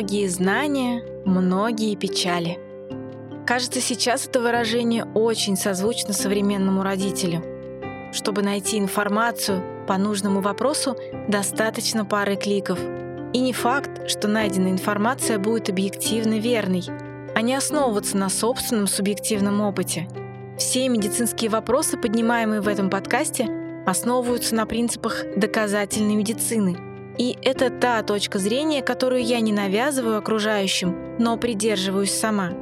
Многие знания, многие печали. Кажется, сейчас это выражение очень созвучно современному родителю. Чтобы найти информацию по нужному вопросу, достаточно пары кликов. И не факт, что найденная информация будет объективно верной, а не основываться на собственном субъективном опыте. Все медицинские вопросы, поднимаемые в этом подкасте, основываются на принципах доказательной медицины. И это та точка зрения, которую я не навязываю окружающим, но придерживаюсь сама.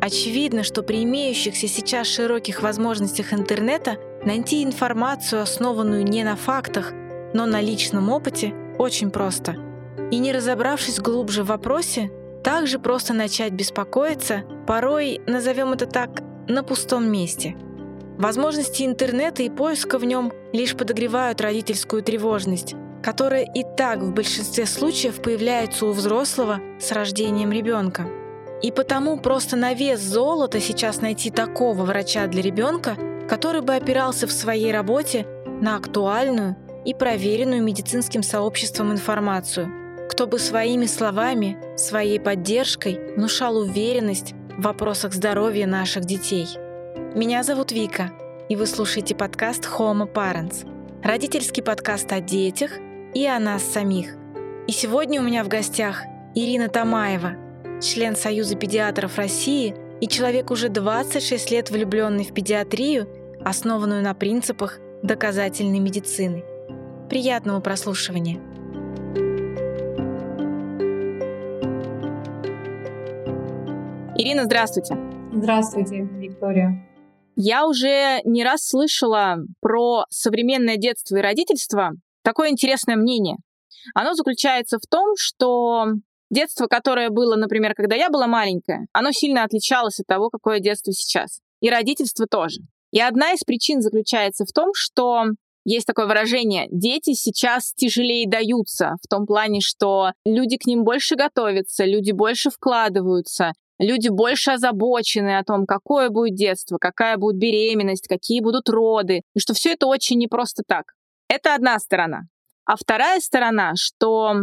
Очевидно, что при имеющихся сейчас широких возможностях интернета найти информацию, основанную не на фактах, но на личном опыте, очень просто. И не разобравшись глубже в вопросе, также просто начать беспокоиться, порой, назовем это так, на пустом месте. Возможности интернета и поиска в нем лишь подогревают родительскую тревожность, которая и так в большинстве случаев появляется у взрослого с рождением ребенка. И потому просто на вес золота сейчас найти такого врача для ребенка, который бы опирался в своей работе на актуальную и проверенную медицинским сообществом информацию, кто бы своими словами, своей поддержкой внушал уверенность в вопросах здоровья наших детей. Меня зовут Вика, и вы слушаете подкаст Homo Parents, родительский подкаст о детях и о нас самих. И сегодня у меня в гостях Ирина Тамаева, член Союза педиатров России и человек уже 26 лет влюбленный в педиатрию, основанную на принципах доказательной медицины. Приятного прослушивания! Ирина, здравствуйте. Здравствуйте, Виктория. Я уже не раз слышала про современное детство и родительство такое интересное мнение. Оно заключается в том, что детство, которое было, например, когда я была маленькая, оно сильно отличалось от того, какое детство сейчас. И родительство тоже. И одна из причин заключается в том, что есть такое выражение, дети сейчас тяжелее даются, в том плане, что люди к ним больше готовятся, люди больше вкладываются, люди больше озабочены о том, какое будет детство, какая будет беременность, какие будут роды, и что все это очень непросто так. Это одна сторона. А вторая сторона, что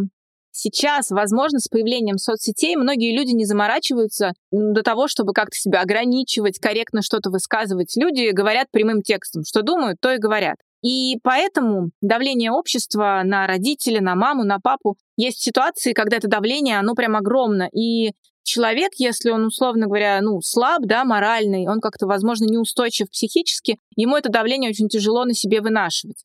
сейчас, возможно, с появлением соцсетей многие люди не заморачиваются до того, чтобы как-то себя ограничивать, корректно что-то высказывать. Люди говорят прямым текстом, что думают, то и говорят. И поэтому давление общества на родителя, на маму, на папу, есть ситуации, когда это давление, оно прям огромно. И человек, если он, условно говоря, ну, слаб, да, моральный, он как-то, возможно, неустойчив психически, ему это давление очень тяжело на себе вынашивать.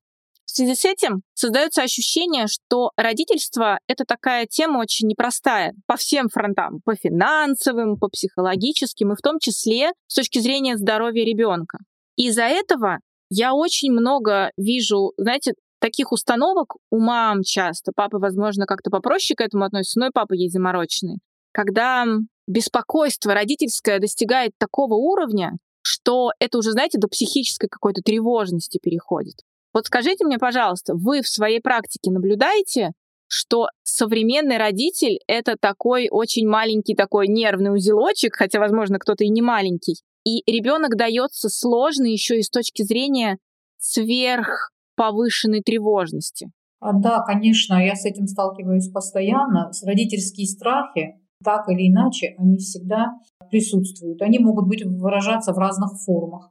В связи с этим создается ощущение, что родительство — это такая тема очень непростая по всем фронтам, по финансовым, по психологическим, и в том числе с точки зрения здоровья ребенка. Из-за этого я очень много вижу, знаете, таких установок у мам часто. Папа, возможно, как-то попроще к этому относится, но и папа есть замороченный когда беспокойство родительское достигает такого уровня, что это уже, знаете, до психической какой-то тревожности переходит. Вот скажите мне, пожалуйста, вы в своей практике наблюдаете, что современный родитель — это такой очень маленький такой нервный узелочек, хотя, возможно, кто-то и не маленький, и ребенок дается сложно еще и с точки зрения сверх повышенной тревожности. А, да, конечно, я с этим сталкиваюсь постоянно. Родительские страхи, так или иначе, они всегда присутствуют. Они могут быть выражаться в разных формах.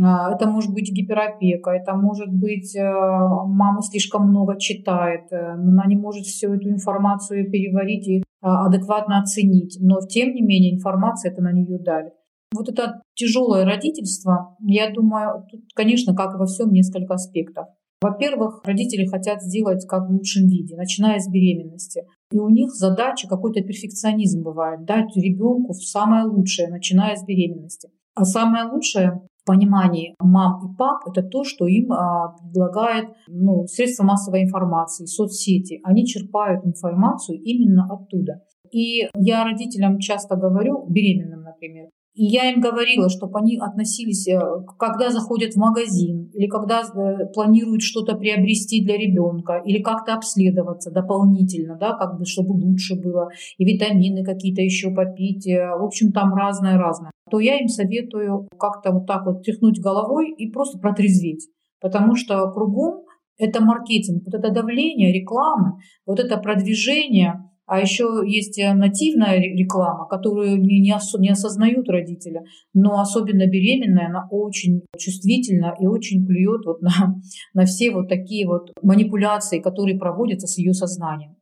А, это может быть гиперопека, это может быть э, мама слишком много читает, э, она не может всю эту информацию переварить и а, адекватно оценить, но тем не менее информация это на нее давит. Вот это тяжелое родительство, я думаю, тут, конечно, как и во всем, несколько аспектов. Во-первых, родители хотят сделать как в лучшем виде, начиная с беременности. И у них задача, какой-то перфекционизм бывает, дать ребенку самое лучшее, начиная с беременности. А самое лучшее понимании мам и пап — это то, что им а, предлагает ну, средства массовой информации, соцсети. Они черпают информацию именно оттуда. И я родителям часто говорю, беременным, например, и я им говорила, чтобы они относились, э, когда заходят в магазин, или когда э, планируют что-то приобрести для ребенка, или как-то обследоваться дополнительно, да, как бы, чтобы лучше было, и витамины какие-то еще попить. Э, в общем, там разное-разное. То я им советую как-то вот так вот тряхнуть головой и просто протрезветь. Потому что кругом это маркетинг, вот это давление, рекламы, вот это продвижение А еще есть э, нативная реклама, которую не, не, ос, не осознают родители, но особенно беременная, она очень чувствительна и очень плюет вот на, на все вот такие вот манипуляции, которые проводятся с ее сознанием.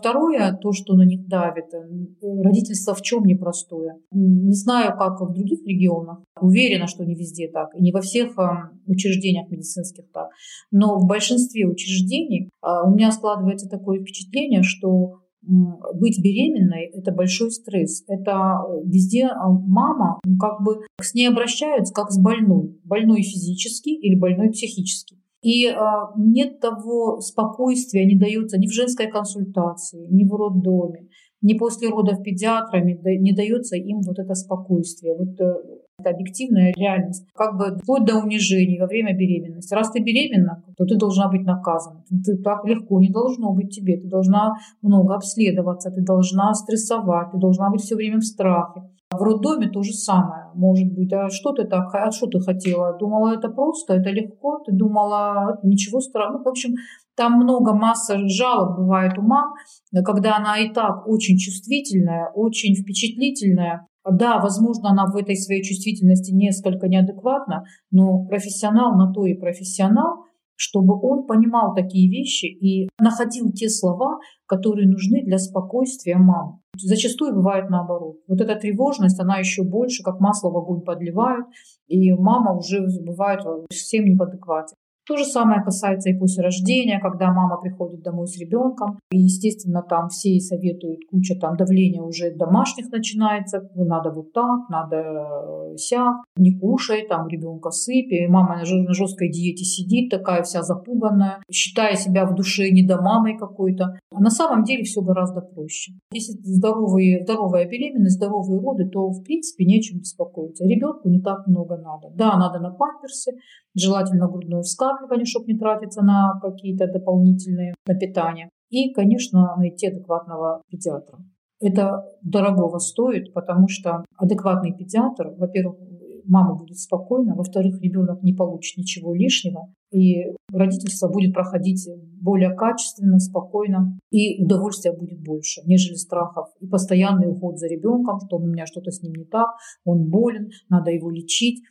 Второе, то, что на них давит, э, родительство в чем непростое. Не знаю, как в других регионах. Уверена, что не везде так. И не во всех э, учреждениях медицинских так. Но в большинстве учреждений э, у меня складывается такое впечатление, что быть беременной – это большой стресс. Это везде мама как бы с ней обращаются как с больной. Больной физически или больной психически. И а, нет того спокойствия, не дается ни в женской консультации, ни в роддоме, ни после родов педиатрами, не дается им вот это спокойствие. Вот э, это объективная реальность. Как бы вплоть до унижений во время беременности. Раз ты беременна, то ты должна быть наказана. Ты, так легко не должно быть тебе. Ты должна много обследоваться, ты должна стрессовать, ты должна быть все время в страхе. В роддоме то же самое. Может быть, а что ты так, а что ты хотела? Думала, это просто, это легко? Ты думала, ничего страшного? Ну, в общем, там много, масса жалоб бывает у мам, когда она и так очень чувствительная, очень впечатлительная. Да, возможно, она в этой своей чувствительности несколько неадекватна, но профессионал на то и профессионал, чтобы он понимал такие вещи и находил те слова, которые нужны для спокойствия мамы. Зачастую бывает наоборот. Вот эта тревожность, она еще больше, как масло в огонь подливают, и мама уже бывает совсем не в адеквате. То же самое касается и после рождения, когда мама приходит домой с ребенком. И, естественно, там все советуют, куча там давления уже домашних начинается. Надо вот так, надо э, сяк, не кушай, там ребенка сыпь. И мама на жесткой диете сидит, такая вся запуганная, считая себя в душе недомамой какой-то. А на самом деле все гораздо проще. Если здоровые, здоровая беременность, здоровые роды, то, в принципе, нечем беспокоиться. Ребенку не так много надо. Да, надо на памперсы, желательно грудное вскармливание, чтобы не тратиться на какие-то дополнительные на питание. И, конечно, найти адекватного педиатра. Это дорогого стоит, потому что адекватный педиатр, во-первых, мама будет спокойна, во-вторых, ребенок не получит ничего лишнего, и родительство будет проходить более качественно, спокойно, и удовольствия будет больше, нежели страхов. И постоянный уход за ребенком, что у меня что-то с ним не так, он болен, надо его лечить.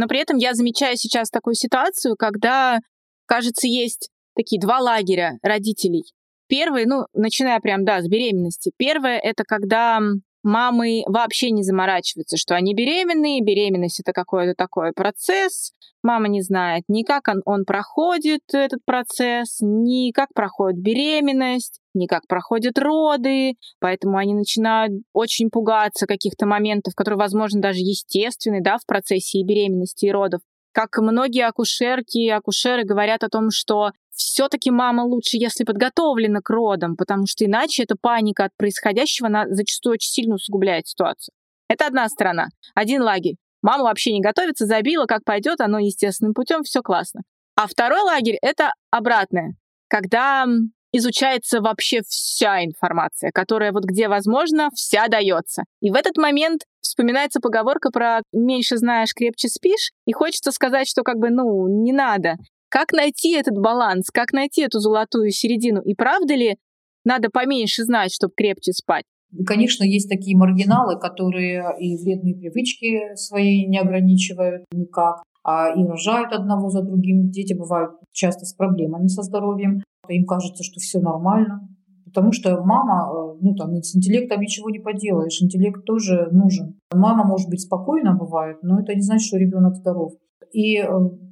Но при этом я замечаю сейчас такую ситуацию, когда, кажется, есть такие два лагеря родителей. Первый, ну, начиная прям, да, с беременности. Первое — это когда мамы вообще не заморачиваются, что они беременные, беременность это какой-то такой процесс, мама не знает ни как он, он проходит, этот процесс, ни как проходит беременность, ни как проходят роды, поэтому они начинают очень пугаться каких-то моментов, которые, возможно, даже естественны, да, в процессе и беременности, и родов. Как многие акушерки и акушеры говорят о том, что все-таки мама лучше, если подготовлена к родам, потому что иначе эта паника от происходящего она зачастую очень сильно усугубляет ситуацию. Это одна сторона, один лагерь. Мама вообще не готовится, забила, как пойдет, оно естественным путем, все классно. А второй лагерь — это обратное, когда изучается вообще вся информация, которая вот где возможно, вся дается. И в этот момент вспоминается поговорка про «меньше знаешь, крепче спишь», и хочется сказать, что как бы, ну, не надо. Как найти этот баланс, как найти эту золотую середину? И правда ли надо поменьше знать, чтобы крепче спать? Конечно, есть такие маргиналы, которые и вредные привычки свои не ограничивают никак, а и рожают одного за другим. Дети бывают часто с проблемами со здоровьем. Им кажется, что все нормально, Потому что мама, э, ну там с интеллектом ничего не поделаешь, интеллект тоже нужен. Мама может быть спокойна бывает, но это не значит, что ребенок здоров. И э,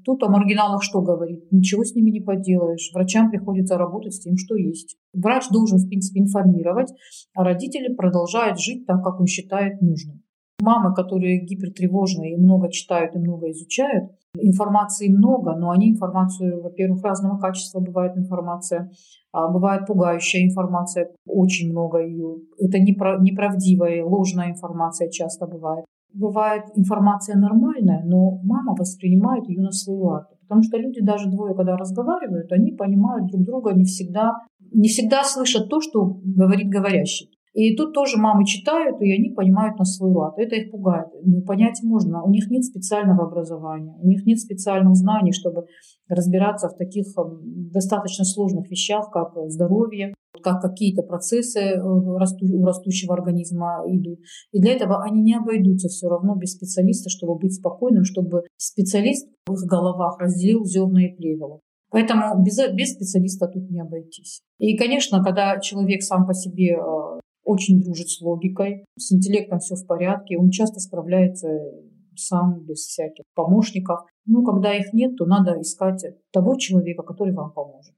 тут о маргиналах что говорит? Ничего с ними не поделаешь. Врачам приходится работать с тем, что есть. Врач должен, в принципе, информировать, а родители продолжают жить так, как он считает нужным. Мамы, которые гипертревожные и много читают и много изучают, информации много, но они информацию, во-первых, разного качества бывает информация, а бывает пугающая информация, очень много ее. Это неправдивая, ложная информация часто бывает. Бывает информация нормальная, но мама воспринимает ее на свой лад. Потому что люди даже двое, когда разговаривают, они понимают друг друга не всегда, не всегда слышат то, что говорит говорящий. И тут тоже мамы читают, и они понимают на свой лад. Это их пугает. Ну, понять можно. У них нет специального образования, у них нет специальных знаний, чтобы разбираться в таких эм, достаточно сложных вещах, как здоровье, как какие-то процессы э, у растущего организма идут. И для этого они не обойдутся все равно без специалиста, чтобы быть спокойным, чтобы специалист в их головах разделил зерна и плевела. Поэтому без, без специалиста тут не обойтись. И, конечно, когда человек сам по себе э, очень дружит с логикой, с интеллектом все в порядке, он часто справляется сам, без всяких помощников. Ну, когда их нет, то надо искать того человека, который вам поможет.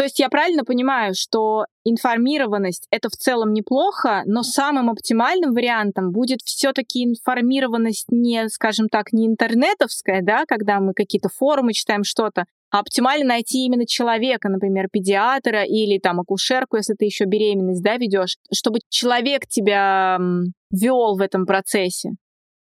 То есть я правильно понимаю, что информированность это в целом неплохо, но самым оптимальным вариантом будет все-таки информированность не, скажем так, не интернетовская, да, когда мы какие-то форумы читаем что-то, а оптимально найти именно человека, например, педиатра или там акушерку, если ты еще беременность, да, ведешь, чтобы человек тебя вел в этом процессе.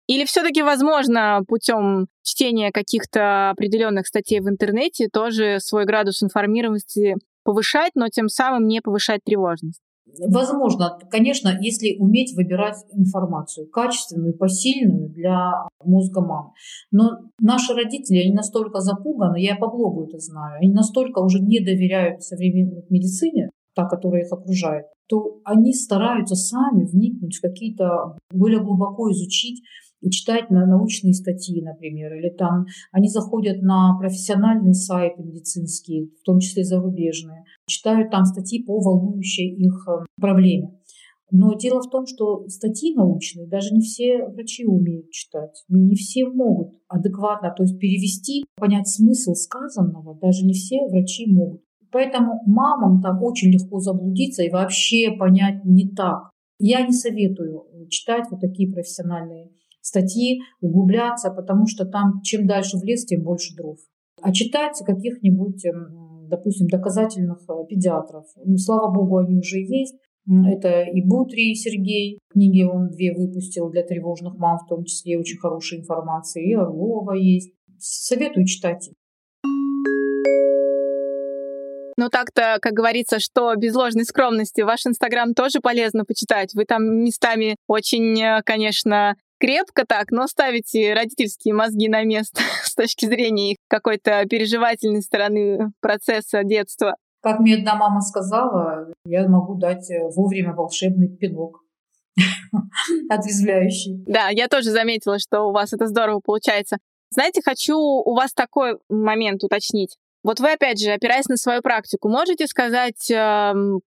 Или все-таки возможно путем чтения каких-то определенных статей в интернете тоже свой градус информированности повышать, но тем самым не повышать тревожность? Возможно, конечно, если уметь выбирать информацию качественную, посильную для мозга мам. Но наши родители, они настолько запуганы, я по блогу это знаю, они настолько уже не доверяют современной медицине, та, которая их окружает, то они стараются сами вникнуть в какие-то, более глубоко изучить читать на научные статьи, например, или там они заходят на профессиональные сайты медицинские, в том числе зарубежные, читают там статьи по волнующей их э, проблеме. Но дело в том, что статьи научные даже не все врачи умеют читать, не все могут адекватно, то есть перевести, понять смысл сказанного, даже не все врачи могут. Поэтому мамам там очень легко заблудиться и вообще понять не так. Я не советую читать вот такие профессиональные статьи, углубляться, потому что там чем дальше в лес, тем больше дров. А читать каких-нибудь, эм, допустим, доказательных э, педиатров. Ну, слава богу, они уже есть. Это и Бутри Сергей, книги он две выпустил для тревожных мам, в том числе очень хорошая информация, и Орлова есть. Советую читать Ну так-то, как говорится, что без ложной скромности ваш Инстаграм тоже полезно почитать. Вы там местами очень, э, конечно, крепко так, но ставите родительские мозги на место с точки зрения их какой-то переживательной стороны процесса детства. Как мне одна мама сказала, я могу дать э, вовремя волшебный пинок отрезвляющий. Да, я тоже заметила, что у вас это здорово получается. Знаете, хочу у вас такой момент уточнить. Вот вы, опять же, опираясь на свою практику, можете сказать э,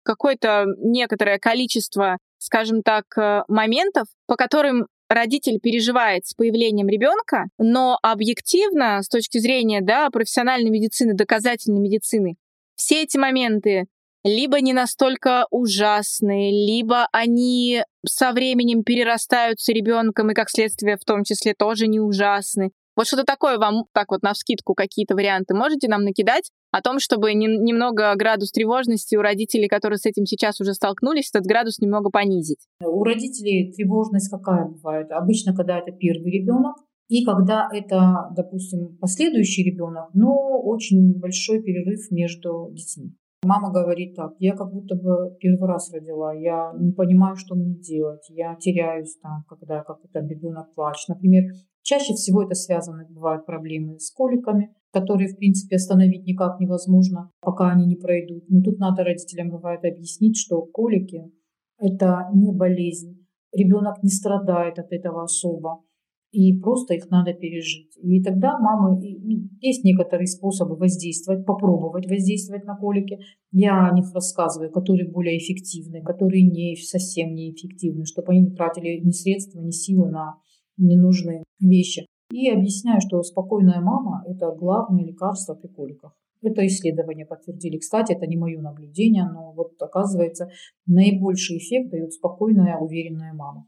какое-то некоторое количество, скажем так, э, моментов, по которым родитель переживает с появлением ребенка, но объективно, с точки зрения да, профессиональной медицины, доказательной медицины, все эти моменты либо не настолько ужасные, либо они со временем перерастаются ребенком и, как следствие, в том числе тоже не ужасны. Вот что-то такое вам так вот на вскидку какие-то варианты можете нам накидать о том, чтобы не, немного градус тревожности у родителей, которые с этим сейчас уже столкнулись, этот градус немного понизить? У родителей тревожность какая бывает? Обычно, когда это первый ребенок, и когда это, допустим, последующий ребенок, но очень большой перерыв между детьми. Мама говорит так, я как будто бы первый раз родила, я не понимаю, что мне делать, я теряюсь там, когда как-то ребенок плачет. Например, чаще всего это связано, бывают проблемы с коликами, которые, в принципе, остановить никак невозможно, пока они не пройдут. Но тут надо родителям бывает объяснить, что колики – это не болезнь, ребенок не страдает от этого особо и просто их надо пережить. И тогда мамы, ну, есть некоторые способы воздействовать, попробовать воздействовать на колики. Я о них рассказываю, которые более эффективны, которые не совсем неэффективны, чтобы они не тратили ни средства, ни силы на ненужные вещи. И объясняю, что спокойная мама – это главное лекарство при коликах. Это исследования подтвердили. Кстати, это не мое наблюдение, но вот оказывается, наибольший эффект дает спокойная, уверенная мама.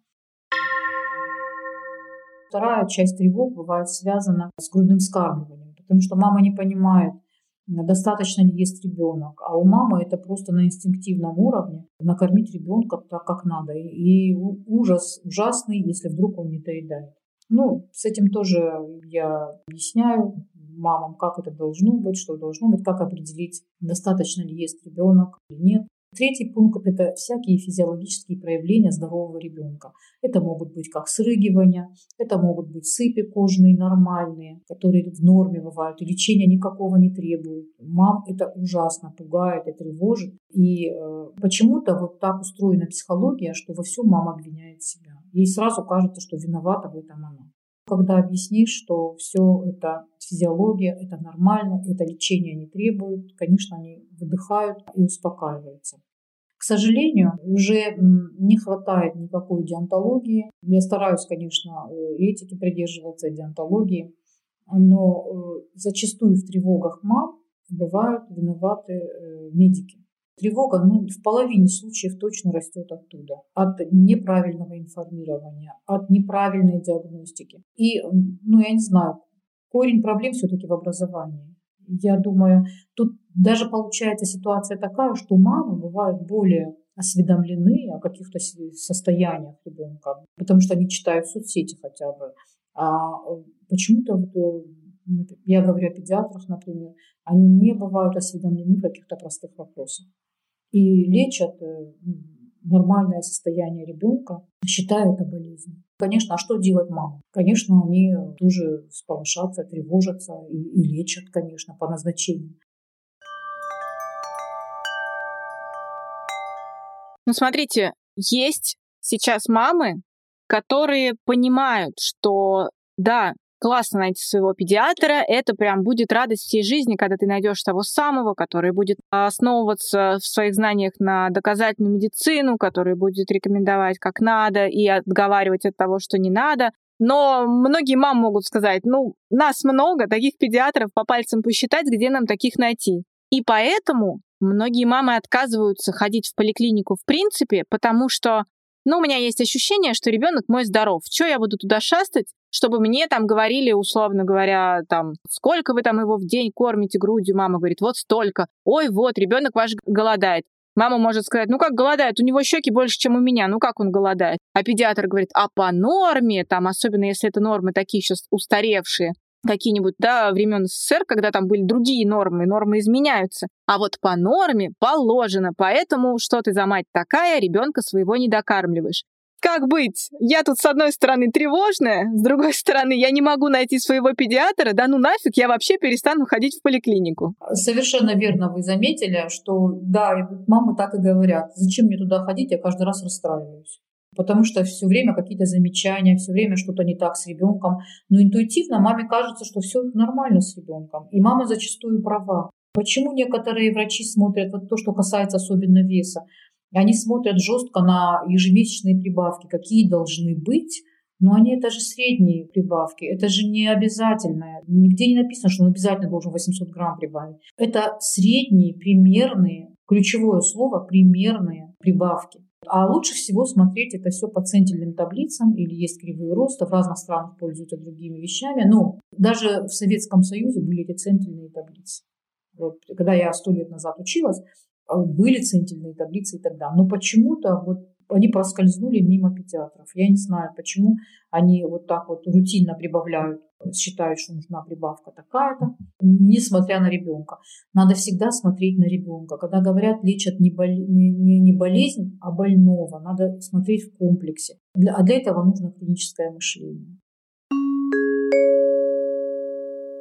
Вторая часть тревог бывает связана с грудным скармливанием, потому что мама не понимает, достаточно ли есть ребенок. А у мамы это просто на инстинктивном уровне накормить ребенка так, как надо. И ужас ужасный, если вдруг он не доедает. Ну, с этим тоже я объясняю. мамам, как это должно быть, что должно быть, как определить, достаточно ли ест ребенок или нет. Третий пункт – это всякие физиологические проявления здорового ребенка. Это могут быть как срыгивания, это могут быть сыпи кожные нормальные, которые в норме бывают, и лечения никакого не требуют. Мам это ужасно пугает и тревожит. И э, почему-то вот так устроена психология, что во всем мама обвиняет себя. Ей сразу кажется, что виновата в этом она. Когда объяснишь, что все это физиология, это нормально, это лечение не требует, конечно, они выдыхают и успокаиваются. К сожалению, уже не хватает никакой диантологии. Я стараюсь, конечно, этики придерживаться, диантологии, но э, зачастую в тревогах мам бывают виноваты э, медики. Тревога ну, в половине случаев точно растет оттуда. От неправильного информирования, от неправильной диагностики. И, ну, я не знаю, корень проблем все-таки в образовании. Я думаю, тут даже получается ситуация такая, что мамы бывают более осведомлены о каких-то состояниях ребенка, потому что они читают соцсети хотя бы. А почему-то вот э, я говорю о педиатрах, например, они не бывают осведомлены в каких-то простых вопросах и лечат э, нормальное состояние ребенка, считая это болезнью. Конечно, а что делать мама? Конечно, они тоже сполошатся, тревожатся и, и лечат, конечно, по назначению. Ну, смотрите, есть сейчас мамы, которые понимают, что да, классно найти своего педиатра, это прям будет радость всей жизни, когда ты найдешь того самого, который будет основываться в своих знаниях на доказательную медицину, который будет рекомендовать как надо и отговаривать от того, что не надо. Но многие мамы могут сказать, ну, нас много, таких педиатров по пальцам посчитать, где нам таких найти. И поэтому многие мамы отказываются ходить в поликлинику в принципе, потому что ну, у меня есть ощущение, что ребенок мой здоров. Что я буду туда шастать, чтобы мне там говорили, условно говоря, там, сколько вы там его в день кормите грудью? Мама говорит, вот столько. Ой, вот, ребенок ваш голодает. Мама может сказать, ну как голодает, у него щеки больше, чем у меня, ну как он голодает? А педиатр говорит, а по норме, там, особенно если это нормы такие сейчас устаревшие, какие-нибудь, да, времен СССР, когда там были другие нормы, нормы изменяются. А вот по норме положено, поэтому что ты за мать такая, ребенка своего не докармливаешь. Как быть? Я тут с одной стороны тревожная, с другой стороны я не могу найти своего педиатра, да ну нафиг, я вообще перестану ходить в поликлинику. Совершенно верно вы заметили, что да, мамы так и говорят, зачем мне туда ходить, я каждый раз расстраиваюсь потому что все время какие-то замечания, все время что-то не так с ребенком. Но интуитивно маме кажется, что все нормально с ребенком. И мама зачастую права. Почему некоторые врачи смотрят, вот то, что касается особенно веса, они смотрят жестко на ежемесячные прибавки, какие должны быть, но они это же средние прибавки, это же не обязательное. Нигде не написано, что он обязательно должен 800 грамм прибавить. Это средние, примерные, ключевое слово, примерные прибавки. А лучше всего смотреть это все по центильным таблицам или есть кривые роста. В разных странах пользуются другими вещами. Но даже в Советском Союзе были эти центильные таблицы. Вот, когда я сто лет назад училась, были центильные таблицы и тогда. Но почему-то вот они проскользнули мимо педиатров. Я не знаю, почему они вот так вот рутинно прибавляют, считают, что нужна прибавка такая-то, несмотря на ребенка. Надо всегда смотреть на ребенка. Когда говорят, лечат не, бол... не, не болезнь, а больного, надо смотреть в комплексе. А для этого нужно клиническое мышление.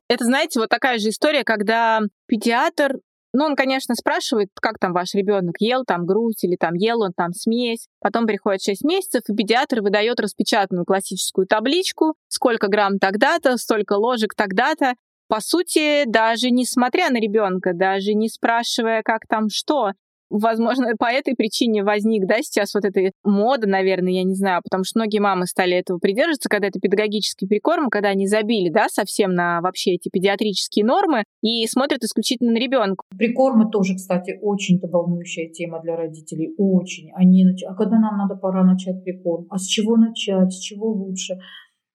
Это, знаете, вот такая же история, когда педиатр ну, он, конечно, спрашивает, как там ваш ребенок ел там грудь или там ел он там смесь. Потом приходит 6 месяцев, и педиатр выдает распечатанную классическую табличку, сколько грамм тогда-то, столько ложек тогда-то. По сути, даже несмотря на ребенка, даже не спрашивая, как там что, Возможно, по этой причине возник, да, сейчас вот эта мода, наверное, я не знаю, потому что многие мамы стали этого придерживаться, когда это педагогический прикорм, когда они забили, да, совсем на вообще эти педиатрические нормы и смотрят исключительно на ребенка. Прикормы тоже, кстати, очень-то волнующая тема для родителей, очень. Они, а когда нам надо пора начать прикорм? А с чего начать? С чего лучше?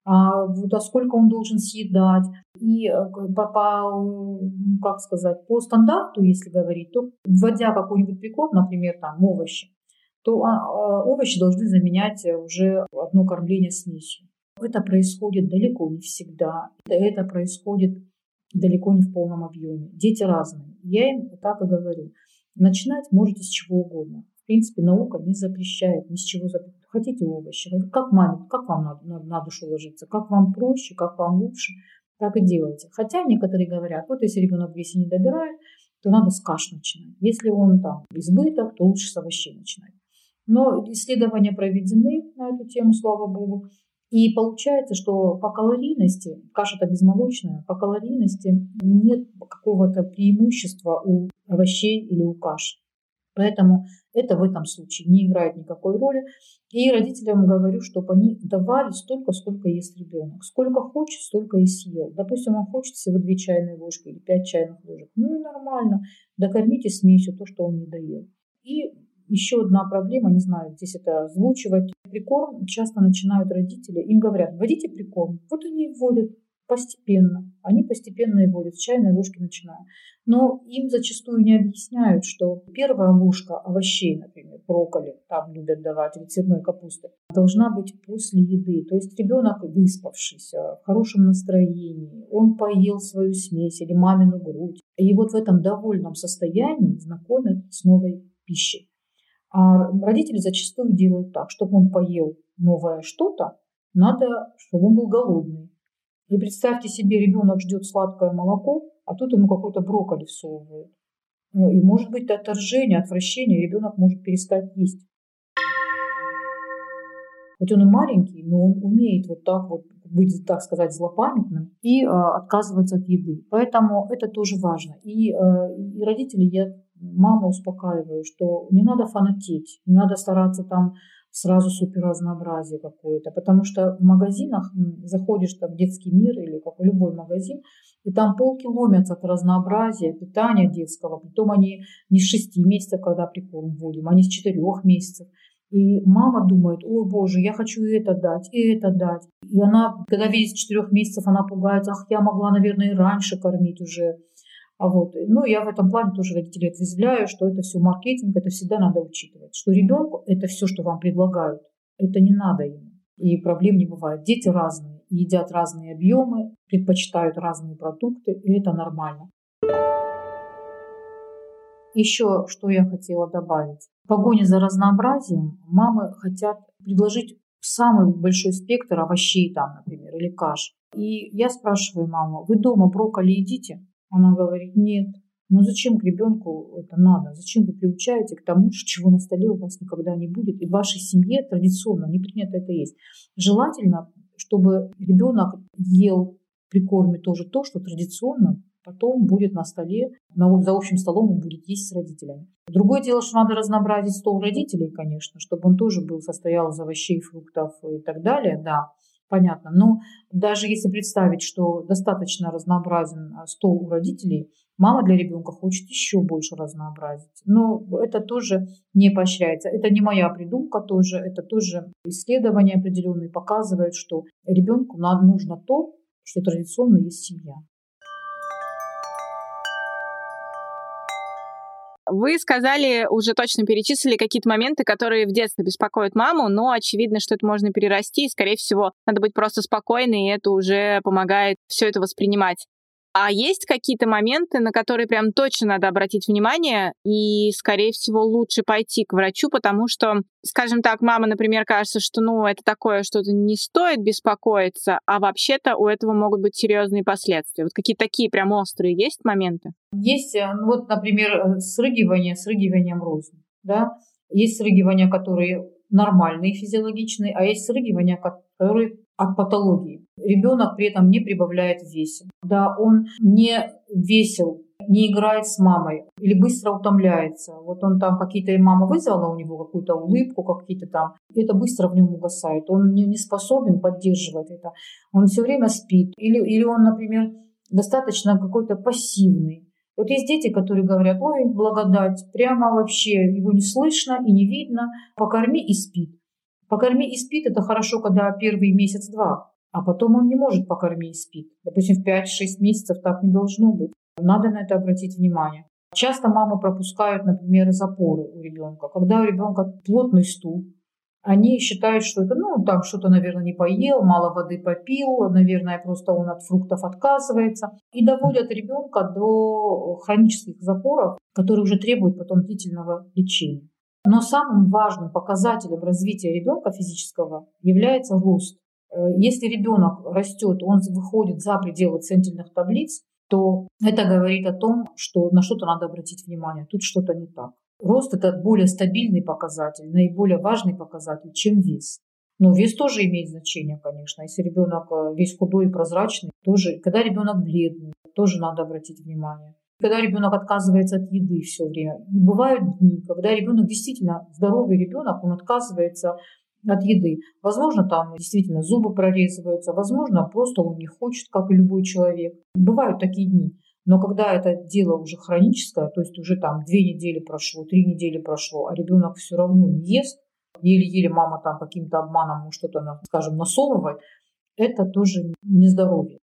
А, а сколько он должен съедать. И э, по, по, как сказать, по стандарту, если говорить, то вводя какой-нибудь прикорм, например, там овощи, то а, а, овощи должны заменять уже одно кормление смесью. Это происходит далеко не всегда. Это происходит далеко не в полном объеме. Дети разные. Я им так и говорю. Начинать можете с чего угодно. В принципе, наука не запрещает, ни с чего запрещает. Хотите овощи, как маме, как вам на, на, на душу ложиться, как вам проще, как вам лучше, так и делайте. Хотя некоторые говорят, вот если ребенок в весе не добирает, то надо с каш начинать. Если он там избыток, то лучше с овощей начинать. Но исследования проведены на эту тему, слава богу. И получается, что по калорийности, каша-то безмолочная, по калорийности нет какого-то преимущества у овощей или у каш. Поэтому это в этом случае не играет никакой роли. И родителям говорю, чтобы они давали столько, сколько ест ребенок. Сколько хочет, столько и съел. Допустим, он хочет всего 2 чайные ложки или 5 чайных ложек. Ну и нормально. Докормите смесью то, что он не доел. И еще одна проблема, не знаю, здесь это озвучивать. Прикорм часто начинают родители, им говорят, вводите прикорм. Вот они вводят постепенно. Они постепенно и вводят, с чайной ложки начиная. Но им зачастую не объясняют, что первая ложка овощей, например, брокколи, там любят давать, или цветной капусты, должна быть после еды. То есть ребенок выспавшийся, в хорошем настроении, он поел свою смесь или мамину грудь. И вот в этом довольном состоянии знакомят с новой пищей. А родители зачастую делают так, чтобы он поел новое что-то, надо, чтобы он был голодный. И представьте себе, ребенок ждет сладкое молоко, а тут ему какой-то брокколи всовывают. Ну, и может быть отторжение, отвращение, ребенок может перестать есть. Хоть он и маленький, но он умеет вот так вот быть, так сказать, злопамятным и э, отказываться от еды. Поэтому это тоже важно. И, э, и родители, я маму успокаиваю, что не надо фанатеть, не надо стараться там сразу супер разнообразие какое-то, потому что в магазинах заходишь там в детский мир или как любой магазин, и там полки ломятся от разнообразия питания детского, притом они не с 6 месяцев, когда прикорм вводим, они с 4 месяцев. И мама думает, ой, боже, я хочу это дать, и это дать. И она, когда видит с 4 месяцев, она пугается, ах, я могла, наверное, и раньше кормить уже. А вот, ну, я в этом плане тоже родителей отрезвляю, что это все маркетинг, это всегда надо учитывать, что ребенку это все, что вам предлагают, это не надо ему. И проблем не бывает. Дети разные, едят разные объемы, предпочитают разные продукты, и это нормально. Еще что я хотела добавить. В погоне за разнообразием мамы хотят предложить самый большой спектр овощей там, например, или каш. И я спрашиваю маму, вы дома брокколи едите? Она говорит, нет. Ну зачем к ребенку это надо? Зачем вы приучаете к тому, чего на столе у вас никогда не будет? И в вашей семье традиционно не принято это есть. Желательно, чтобы ребенок ел при корме тоже то, что традиционно потом будет на столе, на, за общим столом он будет есть с родителями. Другое дело, что надо разнообразить стол родителей, конечно, чтобы он тоже был, состоял из овощей, фруктов и так далее, да понятно. Но даже если представить, что достаточно разнообразен а, стол у родителей, мама для ребенка хочет еще больше разнообразить. Но это тоже не поощряется. Это не моя придумка тоже, это тоже исследования определенные показывают, что ребенку нужно то, что традиционно есть семья. Вы сказали, уже точно перечислили какие-то моменты, которые в детстве беспокоят маму, но очевидно, что это можно перерасти, и, скорее всего, надо быть просто спокойной, и это уже помогает все это воспринимать. А есть какие-то моменты, на которые прям точно надо обратить внимание, и, скорее всего, лучше пойти к врачу, потому что, скажем так, мама, например, кажется, что, ну, это такое что-то не стоит беспокоиться, а вообще-то у этого могут быть серьезные последствия. Вот какие такие прям острые есть моменты? Есть, э, ну, вот, например, э, срыгивание, срыгиванием рознь, да, есть срыгивания, которые нормальные, физиологичные, а есть срыгивания, которые от патологии. Ребенок при этом не прибавляет в весе. Да, он не весел, не играет с мамой или быстро утомляется. Вот он там какие-то, мама вызвала у него какую-то улыбку, какие-то там, и это быстро в нем угасает. Он не, не способен поддерживать это. Он все время спит. Или, или он, например, достаточно какой-то пассивный. Вот есть дети, которые говорят, ой, благодать, прямо вообще его не слышно и не видно, покорми и спит. Покорми и спит – это хорошо, когда первый месяц-два, а потом он не может покорми и спит. Допустим, в 5-6 месяцев так не должно быть. Надо на это обратить внимание. Часто мамы пропускают, например, запоры у ребенка. Когда у ребенка плотный стул, они считают, что это, ну, там что-то, наверное, не поел, мало воды попил, наверное, просто он от фруктов отказывается. И доводят ребенка до хронических запоров, которые уже требуют потом длительного лечения. Но самым важным показателем развития ребенка физического является рост. Э, если ребенок растет, он выходит за пределы центильных таблиц, то это говорит о том, что на что-то надо обратить внимание, тут что-то не так. Рост – это более стабильный показатель, наиболее важный показатель, чем вес. Но вес тоже имеет значение, конечно. Если ребенок э, весь худой и прозрачный, тоже, когда ребенок бледный, тоже надо обратить внимание. Когда ребенок отказывается от еды все время. Бывают дни, когда ребенок действительно здоровый ребенок, он отказывается от еды. Возможно, там действительно зубы прорезываются, возможно, просто он не хочет, как и любой человек. Бывают такие дни. Но когда это дело уже хроническое, то есть уже там две недели прошло, три недели прошло, а ребенок все равно не ест, еле-еле мама там каким-то обманом что-то, скажем, насовывает, это тоже нездоровье.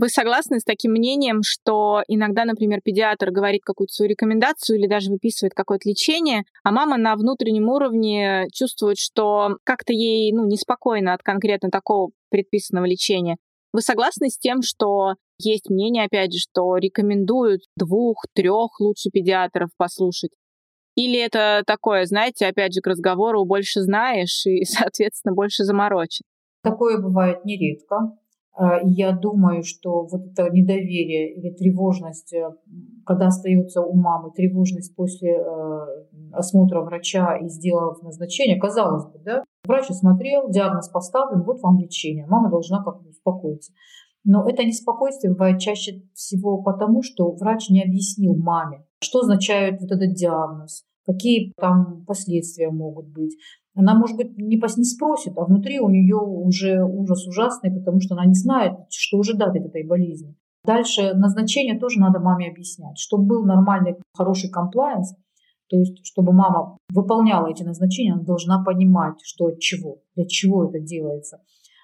Вы согласны с таким мнением, что иногда, например, педиатр говорит какую-то свою рекомендацию или даже выписывает какое-то лечение, а мама на внутреннем уровне чувствует, что как-то ей ну, неспокойно от конкретно такого предписанного лечения. Вы согласны с тем, что есть мнение, опять же, что рекомендуют двух, трех лучше педиатров послушать? Или это такое, знаете, опять же, к разговору больше знаешь и, соответственно, больше заморочен? Такое бывает нередко. А, я думаю, что вот это недоверие или тревожность, э, когда остается у мамы, тревожность после э, осмотра врача и сделав назначение, казалось бы, да, врач осмотрел, диагноз поставлен, вот вам лечение, мама должна как-то успокоиться. Но это неспокойствие бывает чаще всего потому, что врач не объяснил маме, что означает вот этот диагноз, какие там последствия могут быть. Она, может быть, не, не спросит, а внутри у нее уже ужас ужасный, потому что она не знает, что ожидать от этой болезни. Дальше назначение тоже надо маме объяснять. Чтобы был нормальный, хороший комплайенс, то есть чтобы мама выполняла эти назначения, она должна понимать, что от чего, для чего это делается.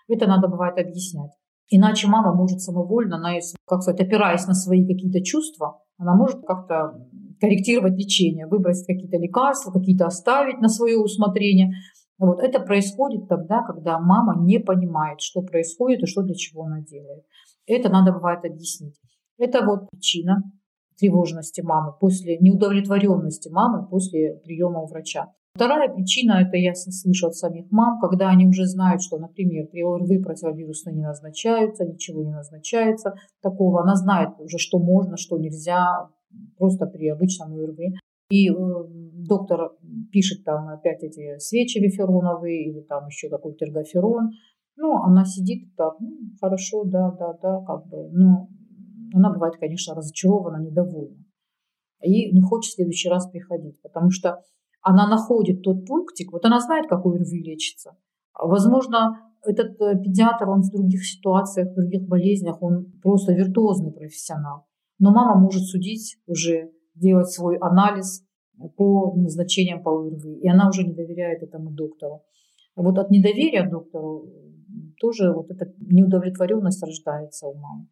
Это надо бывает объяснять. Иначе мама может самовольно, она, как сказать, опираясь на свои какие-то чувства, она может как-то корректировать лечение, выбрать какие-то лекарства, какие-то оставить на свое усмотрение. Вот это происходит тогда, когда мама не понимает, что происходит и что для чего она делает. Это надо бывает объяснить. Это вот причина тревожности мамы после неудовлетворенности мамы после приема у врача. Вторая причина, это я слышу от самих мам, когда они уже знают, что, например, при ОРВИ противовирусные не назначаются, ничего не назначается такого. Она знает уже, что можно, что нельзя, просто при обычном ОРВИ. И э, доктор пишет там опять эти свечи вифероновые или там еще какой-то эргоферон. Ну, она сидит так, ну, хорошо, да, да, да, как бы. Но она бывает, конечно, разочарована, недовольна. И не хочет в следующий раз приходить, потому что она находит тот пунктик, вот она знает, какой РВИ лечится. Возможно, этот э, педиатр, он в других ситуациях, в других болезнях, он просто виртуозный профессионал. Но мама может судить уже, делать свой анализ по назначениям по ОРВИ, и она уже не доверяет этому доктору. Вот от недоверия доктору тоже вот эта неудовлетворенность рождается у мамы.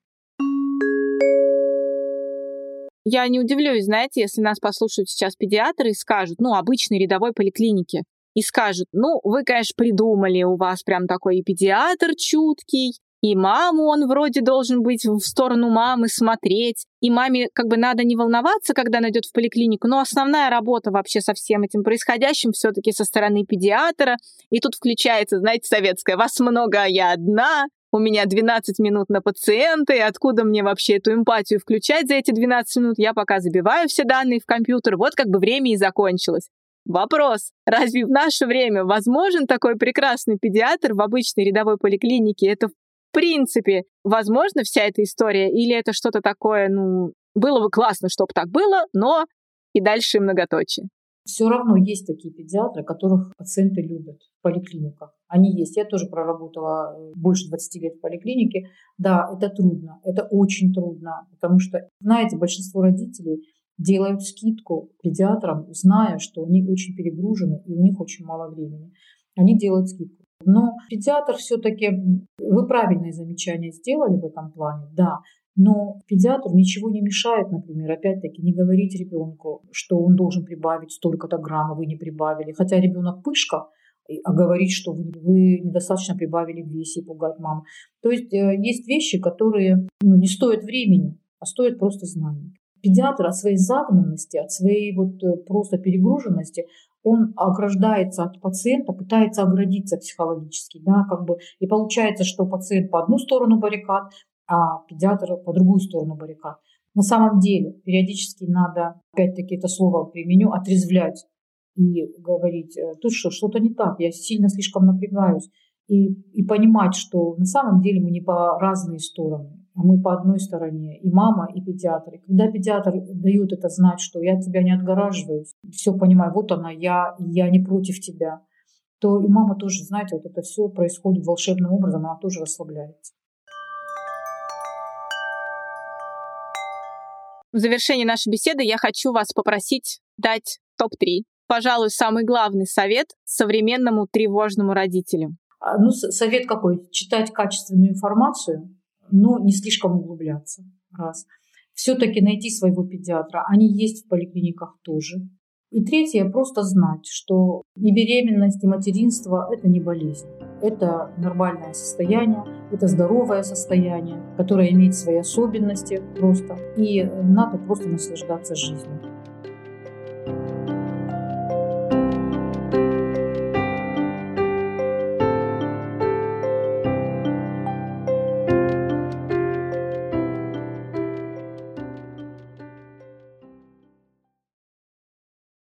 Я не удивлюсь, знаете, если нас послушают сейчас педиатры и скажут, ну, обычной рядовой поликлиники, и скажут, ну, вы, конечно, придумали, у вас прям такой педиатр чуткий, и маму он вроде должен быть в сторону мамы смотреть, и маме как бы надо не волноваться, когда она идет в поликлинику, но основная работа вообще со всем этим происходящим все-таки со стороны педиатра, и тут включается, знаете, советская, вас много, а я одна, у меня 12 минут на пациента, и откуда мне вообще эту эмпатию включать за эти 12 минут? Я пока забиваю все данные в компьютер, вот как бы время и закончилось. Вопрос, разве в наше время возможен такой прекрасный педиатр в обычной рядовой поликлинике? Это принципе возможно вся эта история? Или это что-то такое, ну, было бы классно, чтобы так было, но и дальше многоточие? Все равно есть такие педиатры, которых пациенты любят в поликлиниках. Они есть. Я тоже проработала э, больше 20 лет в поликлинике. Да, это трудно, это очень трудно, потому что, знаете, большинство родителей делают скидку педиатрам, зная, что они очень перегружены и у них очень мало времени. Они делают скидку. Но педиатр все-таки, вы правильное замечание сделали в этом плане, да, Но педиатру ничего не мешает, например, опять-таки не говорить ребенку, что он должен прибавить столько-то грамм, а вы не прибавили. Хотя ребенок пышка, а говорить, что вы, вы недостаточно прибавили в весе и пугать маму. То есть э, есть вещи, которые ну, не стоят времени, а стоят просто знаний. Педиатр от своей загнанности, от своей вот э, просто перегруженности, он ограждается от пациента, пытается оградиться психологически, да, как бы, и получается, что пациент по одну сторону баррикад, а педиатр по другую сторону баррикад. На самом деле, периодически надо, опять-таки это слово применю, отрезвлять и говорить, «Э, тут что, что-то не так, я сильно слишком напрягаюсь. И, и понимать, что на самом деле мы не по разные стороны, мы по одной стороне, и мама, и педиатр. И когда педиатр дает это знать, что я от тебя не отгораживаюсь, все понимаю, вот она, я, я не против тебя, то и мама тоже, знаете, вот это все происходит волшебным образом, она тоже расслабляется. В завершении нашей беседы я хочу вас попросить дать топ-3. Пожалуй, самый главный совет современному тревожному родителю. А, ну, совет какой? Читать качественную информацию, но не слишком углубляться. Раз. Все-таки найти своего педиатра. Они есть в поликлиниках тоже. И третье, просто знать, что и беременность, и материнство – это не болезнь. Это нормальное состояние, это здоровое состояние, которое имеет свои особенности просто. И надо просто наслаждаться жизнью.